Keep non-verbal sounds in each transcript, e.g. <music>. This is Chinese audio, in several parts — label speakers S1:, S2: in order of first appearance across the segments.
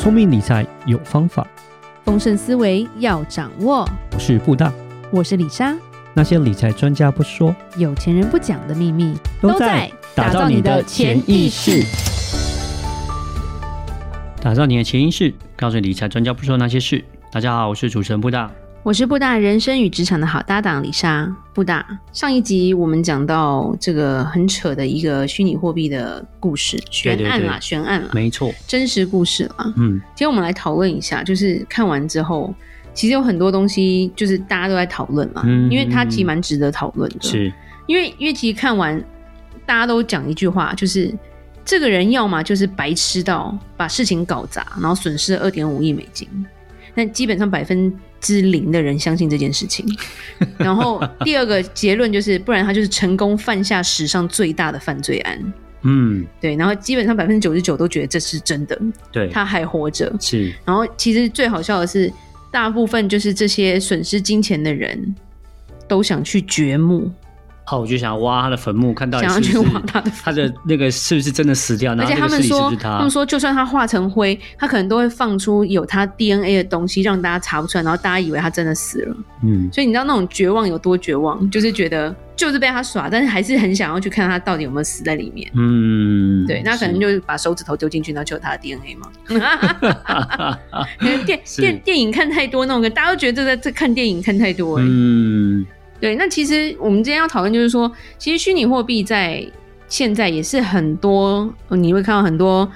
S1: 聪明理财有方法，
S2: 丰盛思维要掌握。
S1: 我是布大，
S2: 我是李莎。
S1: 那些理财专家不说，
S2: 有钱人不讲的秘密，
S1: 都在打造你的潜意识。打造你的潜意识，告诉理财专家不说那些事。大家好，我是主持人布大。
S2: 我是布大人生与职场的好搭档李莎。布大，上一集我们讲到这个很扯的一个虚拟货币的故事，悬案啦，悬案啦，
S1: 没错，
S2: 真实故事啦。嗯，今天我们来讨论一下，就是看完之后，其实有很多东西就是大家都在讨论嘛，嗯，因为它其实蛮值得讨论的。
S1: 是，
S2: 因为因为其实看完，大家都讲一句话，就是这个人要么就是白痴到把事情搞砸，然后损失了二点五亿美金。但基本上百分之零的人相信这件事情，<laughs> 然后第二个结论就是，不然他就是成功犯下史上最大的犯罪案。嗯，对。然后基本上百分之九十九都觉得这是真的。
S1: 对，
S2: 他还活着。
S1: 是。
S2: 然后其实最好笑的是，大部分就是这些损失金钱的人都想去掘墓。
S1: 好，我就想要挖他的坟墓，看到是是
S2: 想要去挖他的，
S1: 他的那个是不是真的死掉？
S2: 而且他们说，他们说，就算他化成灰，他可能都会放出有他 DNA 的东西，让大家查不出来，然后大家以为他真的死了。嗯，所以你知道那种绝望有多绝望？就是觉得就是被他耍，但是还是很想要去看他到底有没有死在里面。嗯，对，那可能就是把手指头丢进去，然后就有他的 DNA 嘛。<laughs> 电电电影看太多那种，大家都觉得在这看电影看太多。嗯。对，那其实我们今天要讨论就是说，其实虚拟货币在现在也是很多，你会看到很多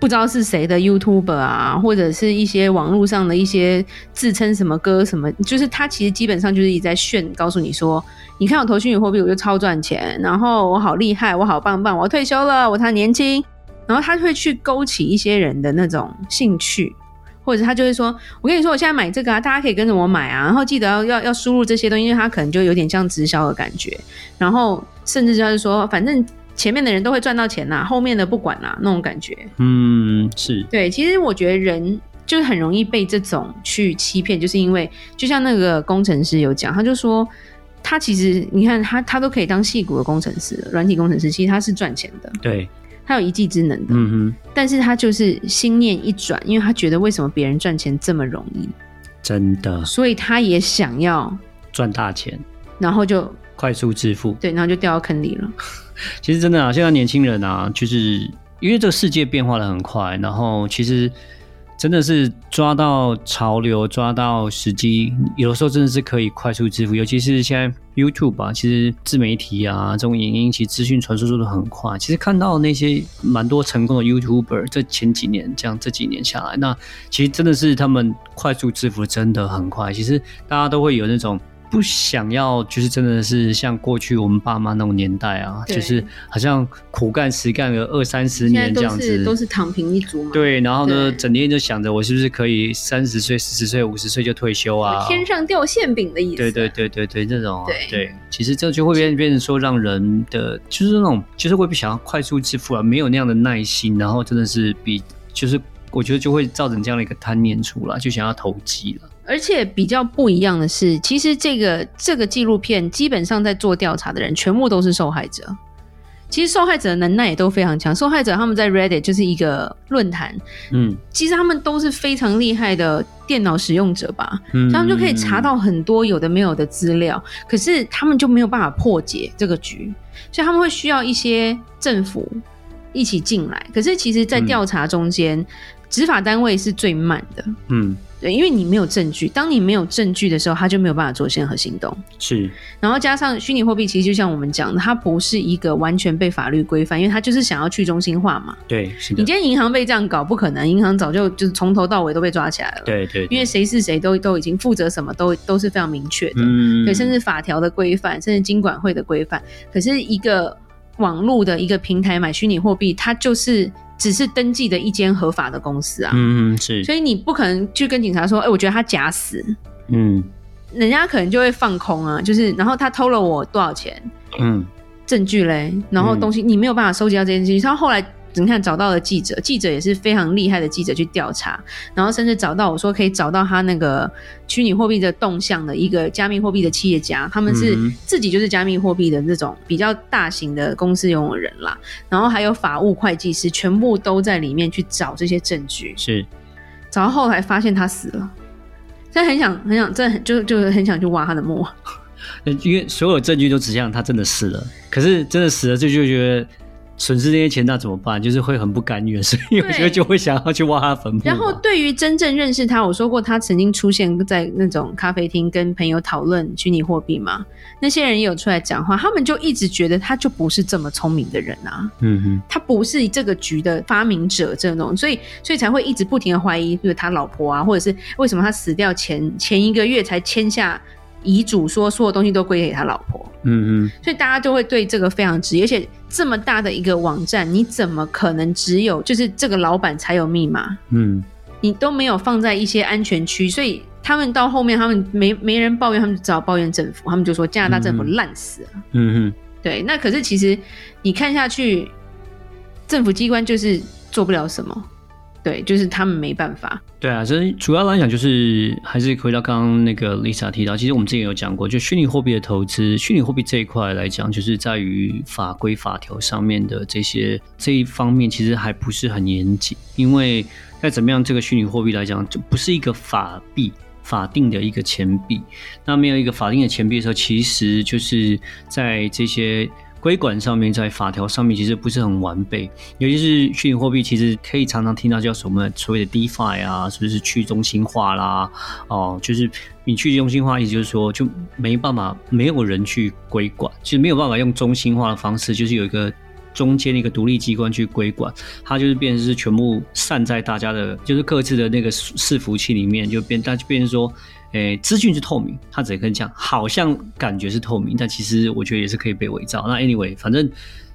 S2: 不知道是谁的 YouTube 啊，或者是一些网络上的一些自称什么哥什么，就是他其实基本上就是一直在炫，告诉你说，你看我投虚拟货币我就超赚钱，然后我好厉害，我好棒棒，我要退休了，我才年轻，然后他会去勾起一些人的那种兴趣。或者他就会说：“我跟你说，我现在买这个啊，大家可以跟着我买啊，然后记得要要要输入这些东西，因为他可能就有点像直销的感觉。然后甚至就是说，反正前面的人都会赚到钱呐、啊，后面的不管啦、啊，那种感觉。嗯，是对。其实我觉得人就是很容易被这种去欺骗，就是因为就像那个工程师有讲，他就说他其实你看他他都可以当戏骨的工程师，软体工程师，其实他是赚钱的。对。”他有一技之能的，嗯哼，但是他就是心念一转，因为他觉得为什么别人赚钱这么容易，
S1: 真的，
S2: 所以他也想要
S1: 赚大钱，
S2: 然后就
S1: 快速致富，
S2: 对，然后就掉到坑里了。<laughs>
S1: 其实真的啊，现在年轻人啊，就是因为这个世界变化的很快，然后其实。真的是抓到潮流，抓到时机，有的时候真的是可以快速致富。尤其是现在 YouTube 吧，其实自媒体啊，这种影音，其实资讯传输速度很快。其实看到那些蛮多成功的 YouTuber，这前几年这样，这几年下来，那其实真的是他们快速致富真的很快。其实大家都会有那种。不想要，就是真的是像过去我们爸妈那种年代啊，就是好像苦干实干个二三十年这样子，
S2: 都是，躺平一族嘛。
S1: 对，然后呢，整天就想着我是不是可以三十岁、四十岁、五十岁就退休啊？
S2: 天上掉馅饼的意思。
S1: 对对对对对，这种对，对，其实这就会变变成说，让人的就是那种，就是会不想要快速致富啊，没有那样的耐心，然后真的是比就是我觉得就会造成这样的一个贪念出来，就想要投机了。
S2: 而且比较不一样的是，其实这个这个纪录片基本上在做调查的人全部都是受害者。其实受害者的能耐也都非常强。受害者他们在 Reddit 就是一个论坛，嗯，其实他们都是非常厉害的电脑使用者吧，嗯，他们就可以查到很多有的没有的资料。可是他们就没有办法破解这个局，所以他们会需要一些政府一起进来。可是其实，在调查中间，嗯，执法单位是最慢的，嗯。对，因为你没有证据，当你没有证据的时候，他就没有办法做任何行动。
S1: 是，
S2: 然后加上虚拟货币，其实就像我们讲的，它不是一个完全被法律规范，因为它就是想要去中心化嘛。
S1: 对，是的。
S2: 你今天银行被这样搞，不可能，银行早就就是从头到尾都被抓起来了。
S1: 对对，对。
S2: 因为谁是谁都都已经负责什么都都是非常明确的。嗯。对，甚至法条的规范，甚至金管会的规范。可是一个网络的一个平台买虚拟货币，它就是。只是登记的一间合法的公司啊，嗯嗯，是，所以你不可能去跟警察说，哎、欸，我觉得他假死，嗯，人家可能就会放空啊，就是，然后他偷了我多少钱，嗯，证据嘞，然后东西你没有办法收集到这件事情，他后来。你看，找到了记者，记者也是非常厉害的记者去调查，然后甚至找到我说可以找到他那个虚拟货币的动向的一个加密货币的企业家，他们是自己就是加密货币的这种比较大型的公司拥有人啦，然后还有法务会计师，全部都在里面去找这些证据。
S1: 是，
S2: 找到后来发现他死了，他很想很想，真的很就就很想去挖他的墓，<laughs>
S1: 因为所有证据都指向他真的死了，可是真的死了就就觉得。损失这些钱那怎么办？就是会很不甘愿，<laughs> 所以有时候就会想要去挖他坟墓。
S2: 然后对于真正认识他，我说过他曾经出现在那种咖啡厅跟朋友讨论虚拟货币嘛，那些人也有出来讲话，他们就一直觉得他就不是这么聪明的人啊，嗯哼，他不是这个局的发明者这种，所以所以才会一直不停的怀疑，就是他老婆啊，或者是为什么他死掉前前一个月才签下。遗嘱说所有东西都归给他老婆，嗯嗯，所以大家就会对这个非常质疑，而且这么大的一个网站，你怎么可能只有就是这个老板才有密码？嗯，你都没有放在一些安全区，所以他们到后面他们没没人抱怨，他们就只好抱怨政府，他们就说加拿大政府烂死了，嗯哼，对，那可是其实你看下去，政府机关就是做不了什么。对，就是他们没办法。
S1: 对啊，所以主要来讲就是还是回到刚刚那个 Lisa 提到，其实我们之前有讲过，就虚拟货币的投资，虚拟货币这一块来讲，就是在于法规法条上面的这些这一方面，其实还不是很严谨。因为再怎么样，这个虚拟货币来讲，就不是一个法币法定的一个钱币。那没有一个法定的钱币的时候，其实就是在这些。规管上面，在法条上面其实不是很完备，尤其是虚拟货币，其实可以常常听到叫什么所谓的 DeFi 啊，是不是去中心化啦？哦，就是你去中心化，意思就是说就没办法，没有人去规管，其实没有办法用中心化的方式，就是有一个中间的一个独立机关去规管，它就是变成是全部散在大家的，就是各自的那个伺服器里面，就变，它就变成说。诶，资讯是透明，他只能讲，好像感觉是透明，但其实我觉得也是可以被伪造。那 anyway，反正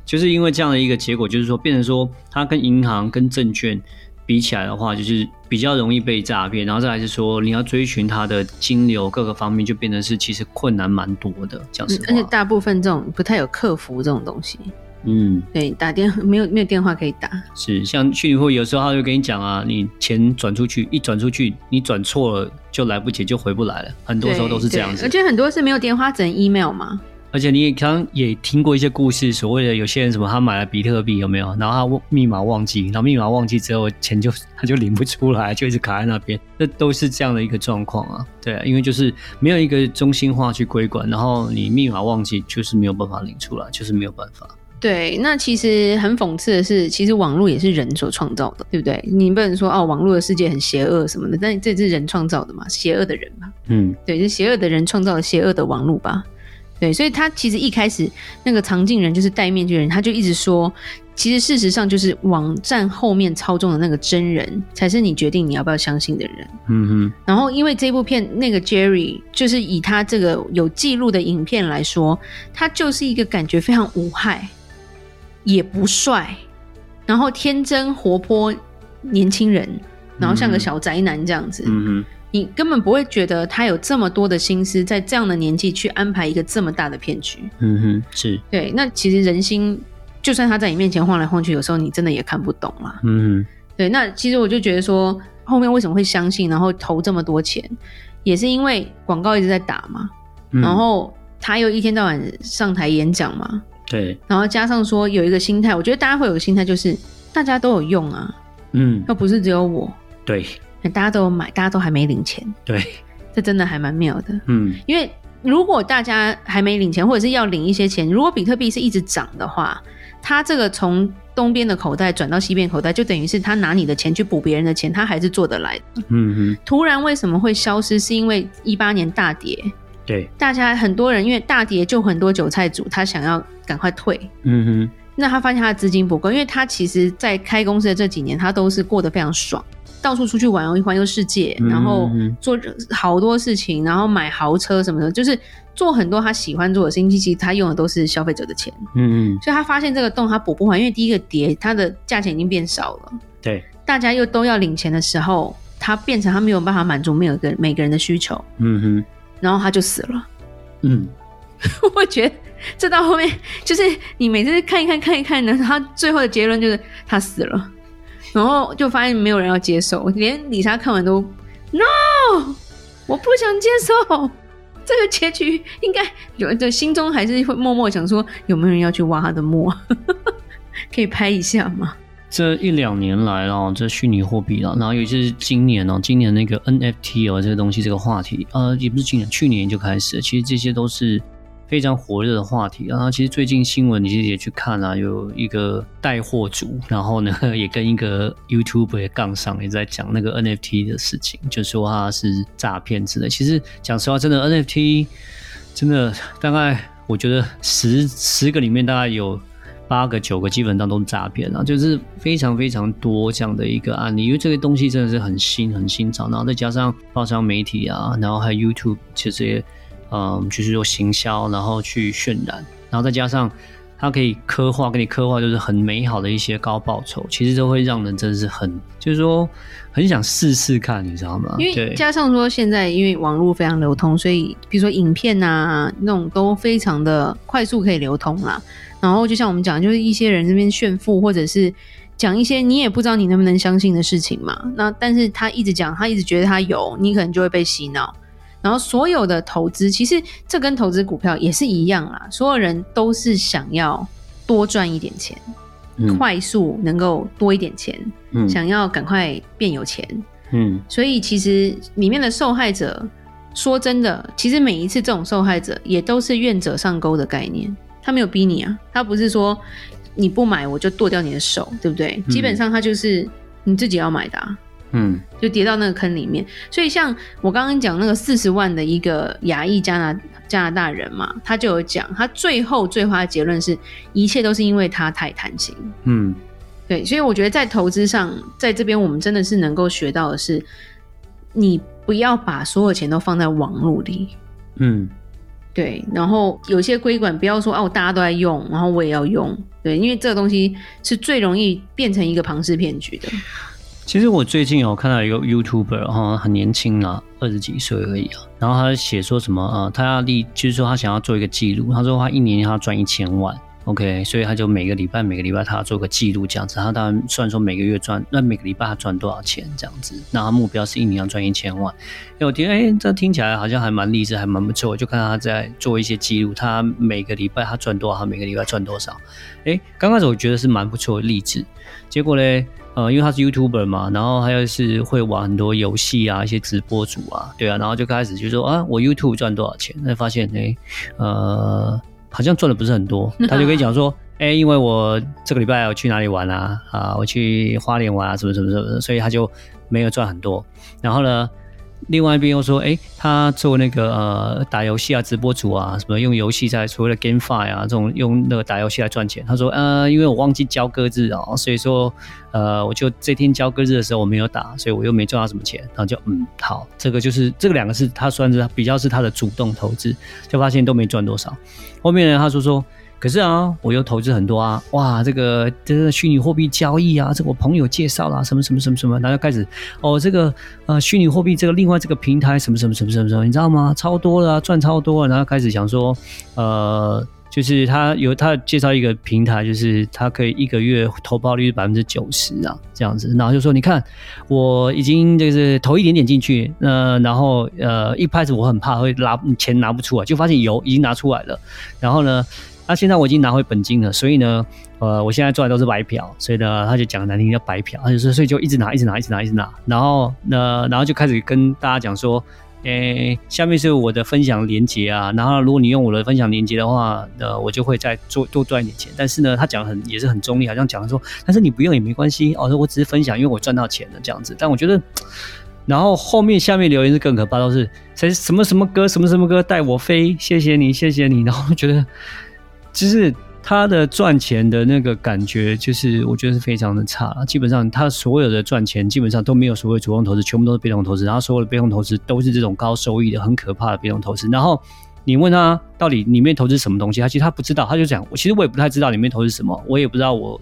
S1: 就是因为这样的一个结果，就是说变成说，它跟银行跟证券比起来的话，就是比较容易被诈骗。然后再来是说，你要追寻它的金流各个方面，就变成是其实困难蛮多的。讲实话，
S2: 而且大部分这种不太有客服这种东西。嗯，对，打电话 <laughs> 没有没有电话可以打，
S1: 是像虚拟货币有时候他就跟你讲啊，你钱转出去，一转出去你转错了就来不及，就回不来了，很多时候都是这样子。
S2: 而且很多是没有电话，只能 email 嘛。
S1: 而且你也刚刚也听过一些故事，所谓的有些人什么他买了比特币有没有？然后他密码忘记，然后密码忘记之后钱就他就领不出来，就一直卡在那边，这都是这样的一个状况啊。对啊，因为就是没有一个中心化去规管，然后你密码忘记就是没有办法领出来，就是没有办法。
S2: 对，那其实很讽刺的是，其实网络也是人所创造的，对不对？你不能说哦，网络的世界很邪恶什么的，但这是人创造的嘛，邪恶的人嘛，嗯，对，是邪恶的人创造了邪恶的网络吧？对，所以他其实一开始那个藏镜人就是戴面具人，他就一直说，其实事实上就是网站后面操纵的那个真人，才是你决定你要不要相信的人。嗯哼。然后因为这部片那个 Jerry 就是以他这个有记录的影片来说，他就是一个感觉非常无害。也不帅，然后天真活泼年轻人，然后像个小宅男这样子，你根本不会觉得他有这么多的心思在这样的年纪去安排一个这么大的骗局，
S1: 嗯哼，是
S2: 对。那其实人心，就算他在你面前晃来晃去，有时候你真的也看不懂啦，嗯哼，对。那其实我就觉得说，后面为什么会相信，然后投这么多钱，也是因为广告一直在打嘛，嗯，然后他又一天到晚上台演讲嘛。
S1: 对，
S2: 然后加上说有一个心态，我觉得大家会有个心态，就是大家都有用啊，嗯，又不是只有我，
S1: 对，
S2: 大家都有买，大家都还没领钱，
S1: 对，
S2: 这真的还蛮妙的，嗯，因为如果大家还没领钱，或者是要领一些钱，如果比特币是一直涨的话，它这个从东边的口袋转到西边口袋，就等于是他拿你的钱去补别人的钱，他还是做得来的，嗯哼，突然为什么会消失？是因为一八年大跌。
S1: 对，
S2: 大家很多人因为大跌就很多韭菜主，他想要赶快退。嗯哼，那他发现他的资金不够，因为他其实在开公司的这几年，他都是过得非常爽，到处出去玩，环游世界，然后做好多事情，然后买豪车什么的，就是做很多他喜欢做的事情。其实他用的都是消费者的钱。嗯嗯，所以他发现这个洞他补不完，因为第一个跌，它的价钱已经变少了。
S1: 对，
S2: 大家又都要领钱的时候，他变成他没有办法满足每个每个人的需求。嗯哼。然后他就死了，嗯，<laughs> 我觉得这到后面就是你每次看一看看一看呢，他最后的结论就是他死了，然后就发现没有人要接受，连李莎看完都 no，我不想接受。<laughs> 这个结局，应该有的心中还是会默默想说有没有人要去挖他的墓，<laughs> 可以拍一下吗？
S1: 这一两年来哦，这虚拟货币啊，然后尤其是今年哦，今年那个 NFT 哦，这个东西这个话题，呃，也不是今年，去年就开始了，其实这些都是。非常火热的话题啊！其实最近新闻你其实也去看啊，有一个带货主，然后呢 <laughs> 也跟一个 YouTube 也杠上，也在讲那个 NFT 的事情，就说他是诈骗之类。其实讲实话，真的 NFT 真的大概我觉得十十个里面大概有八个九个基本上都是诈骗啊，就是非常非常多这样的一个案例，因为这个东西真的是很新很新潮，然后再加上报章媒体啊，然后还有 YouTube 这些。嗯，就是说行销，然后去渲染，然后再加上它可以刻画，给你刻画就是很美好的一些高报酬，其实都会让人真的是很，就是说很想试试看，你知道吗？
S2: 因为加上说现在因为网络非常流通，所以比如说影片啊那种都非常的快速可以流通啦。然后就像我们讲，就是一些人这边炫富，或者是讲一些你也不知道你能不能相信的事情嘛。那但是他一直讲，他一直觉得他有，你可能就会被洗脑。然后所有的投资，其实这跟投资股票也是一样啦。所有人都是想要多赚一点钱，嗯、快速能够多一点钱，嗯、想要赶快变有钱。嗯，所以其实里面的受害者，说真的，其实每一次这种受害者也都是愿者上钩的概念。他没有逼你啊，他不是说你不买我就剁掉你的手，对不对？嗯、基本上他就是你自己要买的啊。嗯，就跌到那个坑里面，所以像我刚刚讲那个四十万的一个亚裔加拿加拿大人嘛，他就有讲，他最后最后的结论是一切都是因为他太贪心。嗯，对，所以我觉得在投资上，在这边我们真的是能够学到的是，你不要把所有钱都放在网络里。嗯，对，然后有些规管不要说哦，大家都在用，然后我也要用，对，因为这个东西是最容易变成一个庞氏骗局的。
S1: 其实我最近有看到一个 YouTuber 哈，很年轻啊，二十几岁而已啊。然后他写说什么啊、他要立，就是说他想要做一个记录。他说他一年要赚一千万，OK，所以他就每个礼拜每个礼拜他要做个记录这样子。他当然算说每个月赚，那每个礼拜他赚多少钱这样子。那他目标是一年要赚一千万。哎，我听，哎，这听起来好像还蛮励志，还蛮不错。我就看他在做一些记录，他每个礼拜他赚多少，他每个礼拜赚多少。哎，刚开始我觉得是蛮不错的励志，结果呢？呃，因为他是 YouTuber 嘛，然后还有是会玩很多游戏啊，一些直播主啊，对啊，然后就开始就说啊，我 YouTube 赚多少钱？那发现哎，呃，好像赚的不是很多。<laughs> 他就跟你讲说，哎，因为我这个礼拜要去哪里玩啊？啊，我去花莲玩啊，什么什么什么的，所以他就没有赚很多。然后呢，另外一边又说，哎，他做那个呃打游戏啊，直播主啊，什么用游戏在所谓的 GameFi 啊，这种用那个打游戏来赚钱。他说，呃，因为我忘记交割日啊，所以说，呃，我就这天交割日的时候我没有打，所以我又没赚到什么钱。然后就嗯，好，这个就是这个两个是他算是比较是他的主动投资，就发现都没赚多少。后面呢，他说说。可是啊，我又投资很多啊，哇，这个这个虚拟货币交易啊，这我朋友介绍啦，什么什么什么什么，然后开始哦，这个呃虚拟货币这个另外这个平台什么什么什么什么什么，你知道吗？超多了，赚超多了，然后开始想说，呃，就是他有他介绍一个平台，就是他可以一个月投报率百分之九十啊，这样子，然后就说你看我已经就是投一点点进去，呃，然后呃一开始我很怕会拿钱拿不出来，就发现有已经拿出来了，然后呢。那现在我已经拿回本金了，所以呢，呃，我现在赚的都是白嫖，所以呢，他就讲难听叫白嫖，他就说，所以就一直拿，一直拿，一直拿，一直拿，然后呢，然后就开始跟大家讲说，诶，下面是我的分享连接啊，然后如果你用我的分享连接的话，呃，我就会再做多赚一点钱。但是呢，他讲很也是很中立，好像讲说，但是你不用也没关系，哦，我只是分享，因为我赚到钱了这样子。但我觉得，然后后面下面留言是更可怕，都是谁什么什么歌，什么什么歌带我飞，谢谢你，谢谢你，然后觉得。就是他的赚钱的那个感觉，就是我觉得是非常的差。基本上他所有的赚钱，基本上都没有所谓主动投资，全部都是被动投资。然后所有的被动投资都是这种高收益的、很可怕的被动投资。然后你问他到底里面投资什么东西，他其实他不知道。他就讲，我其实我也不太知道里面投资什么，我也不知道我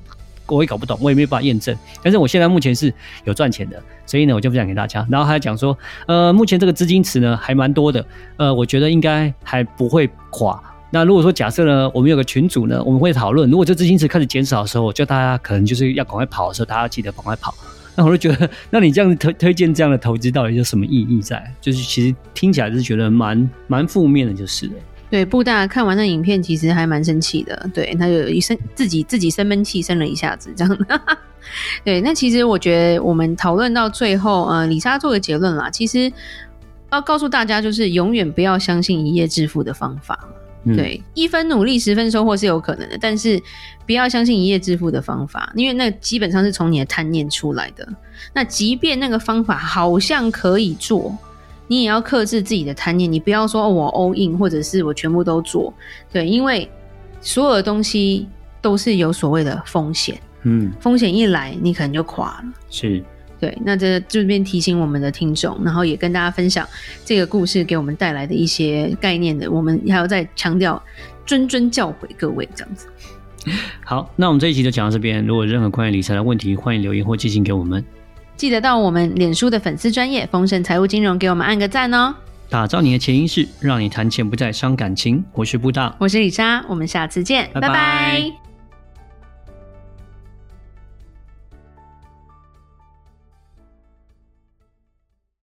S1: 我也搞不懂，我也没办法验证。但是我现在目前是有赚钱的，所以呢，我就分享给大家。然后他讲说，呃，目前这个资金池呢还蛮多的，呃，我觉得应该还不会垮。那如果说假设呢，我们有个群组呢，我们会讨论，如果这资金池开始减少的时候，就大家可能就是要赶快跑的时候，大家记得赶快跑。那我就觉得，<laughs> 那你这样推推荐这样的投资，到底有什么意义在？就是其实听起来是觉得蛮蛮负面的，就是了。
S2: 对，布大看完那影片，其实还蛮生气的。对，他就一生自己自己生闷气，生了一下子这样的。<laughs> 对，那其实我觉得我们讨论到最后，呃，李莎做个结论啦，其实要告诉大家，就是永远不要相信一夜致富的方法。嗯、对，一分努力十分收获是有可能的，但是不要相信一夜致富的方法，因为那基本上是从你的贪念出来的。那即便那个方法好像可以做。你也要克制自己的贪念，你不要说哦，我 all in，或者是我全部都做，对，因为所有的东西都是有所谓的风险，嗯，风险一来，你可能就垮了，
S1: 是，
S2: 对，那这这边提醒我们的听众，然后也跟大家分享这个故事给我们带来的一些概念的，我们还要再强调，谆谆教诲各位这样子。<laughs>
S1: 好，那我们这一期就讲到这边，如果有任何关于理财的问题，欢迎留言或寄信给我们。
S2: 记得到我们脸书的粉丝专业丰盛财务金融给我们按个赞哦！
S1: 打造你的钱意识，让你谈钱不再伤感情。我是布大，
S2: 我是李莎，我们下次见，拜拜。拜拜。